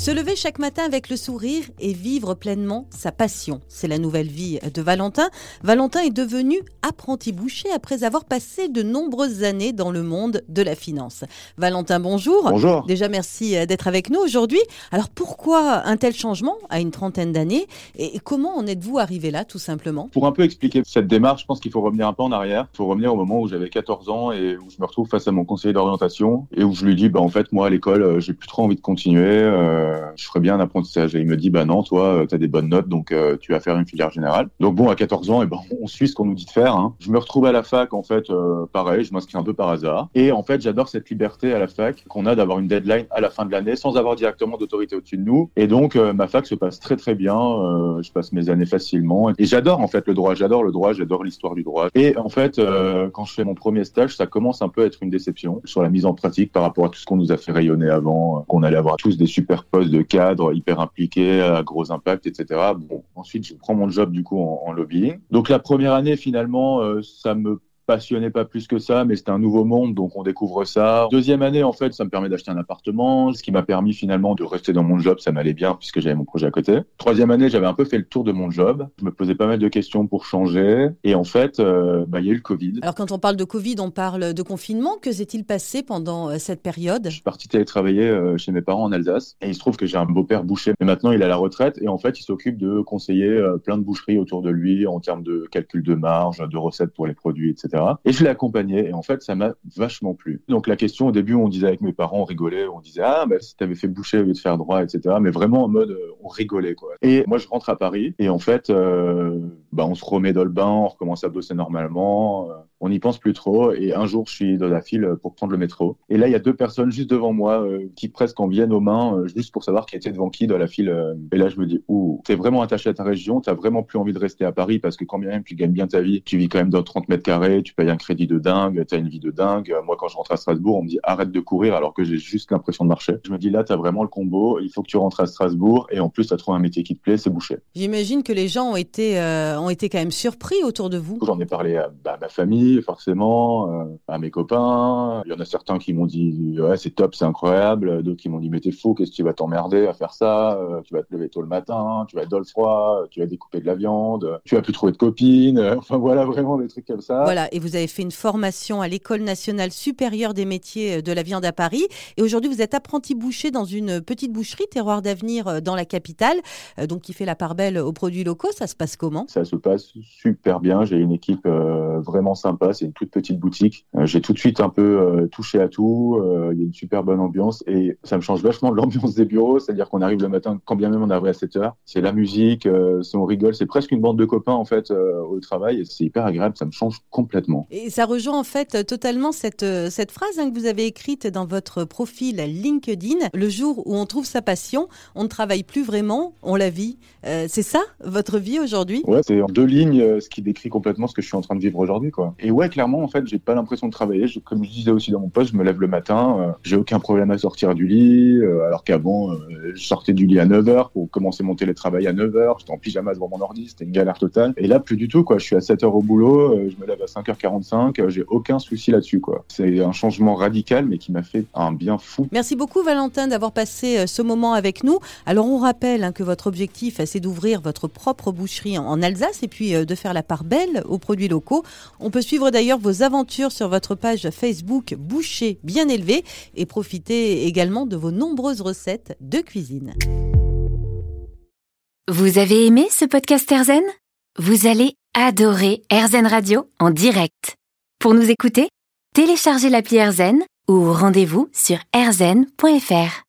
Se lever chaque matin avec le sourire et vivre pleinement sa passion. C'est la nouvelle vie de Valentin. Valentin est devenu apprenti boucher après avoir passé de nombreuses années dans le monde de la finance. Valentin, bonjour. Bonjour. Déjà, merci euh, d'être avec nous aujourd'hui. Alors, pourquoi un tel changement à une trentaine d'années et comment en êtes-vous arrivé là, tout simplement? Pour un peu expliquer cette démarche, je pense qu'il faut revenir un peu en arrière. Il faut revenir au moment où j'avais 14 ans et où je me retrouve face à mon conseiller d'orientation et où je lui dis, bah, en fait, moi, à l'école, euh, j'ai plus trop envie de continuer. Euh, je ferais bien un apprentissage. Et il me dit, bah non, toi, tu as des bonnes notes, donc euh, tu vas faire une filière générale. Donc bon, à 14 ans, et ben, on suit ce qu'on nous dit de faire. Hein. Je me retrouve à la fac, en fait, euh, pareil, je m'inscris un peu par hasard. Et en fait, j'adore cette liberté à la fac qu'on a d'avoir une deadline à la fin de l'année sans avoir directement d'autorité au-dessus de nous. Et donc, euh, ma fac se passe très très bien. Euh, je passe mes années facilement. Et j'adore en fait le droit. J'adore le droit. J'adore l'histoire du droit. Et en fait, euh, quand je fais mon premier stage, ça commence un peu à être une déception sur la mise en pratique par rapport à tout ce qu'on nous a fait rayonner avant, euh, qu'on allait avoir tous des super de cadres hyper impliqués, à gros impact, etc. Bon, ensuite, je prends mon job du coup en, en lobbying. Donc la première année, finalement, euh, ça me passionnait pas plus que ça, mais c'était un nouveau monde, donc on découvre ça. Deuxième année, en fait, ça me permet d'acheter un appartement, ce qui m'a permis finalement de rester dans mon job, ça m'allait bien puisque j'avais mon projet à côté. Troisième année, j'avais un peu fait le tour de mon job, je me posais pas mal de questions pour changer, et en fait, euh, bah, il y a eu le Covid. Alors, quand on parle de Covid, on parle de confinement. Que s'est-il passé pendant euh, cette période? Je suis parti télétravailler euh, chez mes parents en Alsace, et il se trouve que j'ai un beau-père boucher, mais maintenant il est à la retraite, et en fait, il s'occupe de conseiller euh, plein de boucheries autour de lui en termes de calcul de marge, de recettes pour les produits, etc. Et je l'ai accompagné et en fait ça m'a vachement plu. Donc la question au début on disait avec mes parents, on rigolait, on disait ah bah si t'avais fait boucher au lieu de faire droit, etc. Mais vraiment en mode euh, on rigolait quoi. Et moi je rentre à Paris et en fait euh, bah on se remet dans le bain, on recommence à bosser normalement. euh, on n'y pense plus trop et un jour je suis dans la file pour prendre le métro. Et là il y a deux personnes juste devant moi euh, qui presque en viennent aux mains euh, juste pour savoir qui était devant qui dans la file et là je me dis ouh t'es vraiment attaché à ta région t'as vraiment plus envie de rester à Paris parce que quand bien même tu gagnes bien ta vie tu vis quand même dans 30 mètres carrés tu payes un crédit de dingue t'as une vie de dingue. Moi quand je rentre à Strasbourg on me dit arrête de courir alors que j'ai juste l'impression de marcher. Je me dis là t'as vraiment le combo il faut que tu rentres à Strasbourg et en plus t'as trouvé un métier qui te plaît c'est boucher. J'imagine que les gens ont été, ont été quand même surpris autour de vous. J'en ai parlé à bah, ma famille, forcément, euh, à mes copains. Il y en a certains qui m'ont dit ouais c'est top, c'est incroyable. D'autres qui m'ont dit mais t'es fou, qu'est-ce que tu vas t'emmerder à faire ça? Euh, Tu vas te lever tôt le matin, tu vas être dans le froid, tu vas découper de la viande, tu vas plus trouver de copines. Euh, Enfin voilà vraiment des trucs comme ça. Voilà, et vous avez fait une formation à l'École nationale supérieure des métiers de la viande à Paris. Et aujourd'hui, vous êtes apprenti boucher dans une petite boucherie, Terroir d'avenir, euh, dans la capitale, euh, donc qui fait la part belle aux produits locaux. Ça se passe comment? Ça se passe super bien. J'ai une équipe euh, vraiment sympa. C'est une toute petite boutique. Euh, J'ai tout de suite un peu euh, touché à tout. Il y a une super bonne ambiance et ça me change vachement de l'ambiance des bureaux. C'est-à-dire qu'on arrive le matin, quand bien même on arrive à 7 heures. C'est la musique, on rigole. C'est presque une bande de copains en fait au travail et c'est hyper agréable. Ça me change complètement. Et ça rejoint en fait totalement cette, cette phrase hein, que vous avez écrite dans votre profil LinkedIn. Le jour où on trouve sa passion, on ne travaille plus vraiment, on la vit. Euh, c'est ça, votre vie aujourd'hui? Ouais, c'est en deux lignes euh, ce qui décrit complètement ce que je suis en train de vivre aujourd'hui, quoi. Et ouais, clairement, en fait, j'ai pas l'impression de travailler. Comme je disais aussi dans mon poste, je me lève le matin, euh, j'ai aucun problème à sortir du lit, euh, alors qu'avant, euh, je sortais du lit à 9h pour commencer mon télétravail à 9h, j'étais en pyjama devant mon ordi, c'était une galère totale. Et là, plus du tout, quoi. Je suis à 7h au boulot, je me lève à 5h45, euh, j'ai aucun souci là-dessus, quoi. C'est un changement radical, mais qui m'a fait un bien fou. Merci beaucoup Valentin d'avoir passé ce moment avec nous. Alors on rappelle hein, que votre objectif c'est d'ouvrir votre propre boucherie en Alsace et puis euh, de faire la part belle aux produits locaux. On peut suivre d'ailleurs vos aventures sur votre page Facebook Boucher bien élevé et profiter également de vos nombreuses recettes de cuisine. Vous avez aimé ce podcast Airzen? Vous allez adorer Airzen Radio en direct. Pour nous écouter, téléchargez l'appli Airzen ou rendez-vous sur airzen.fr.